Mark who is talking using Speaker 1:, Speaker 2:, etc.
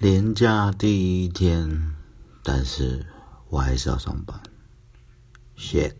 Speaker 1: 年假第一天，但是我还是要上班，shit。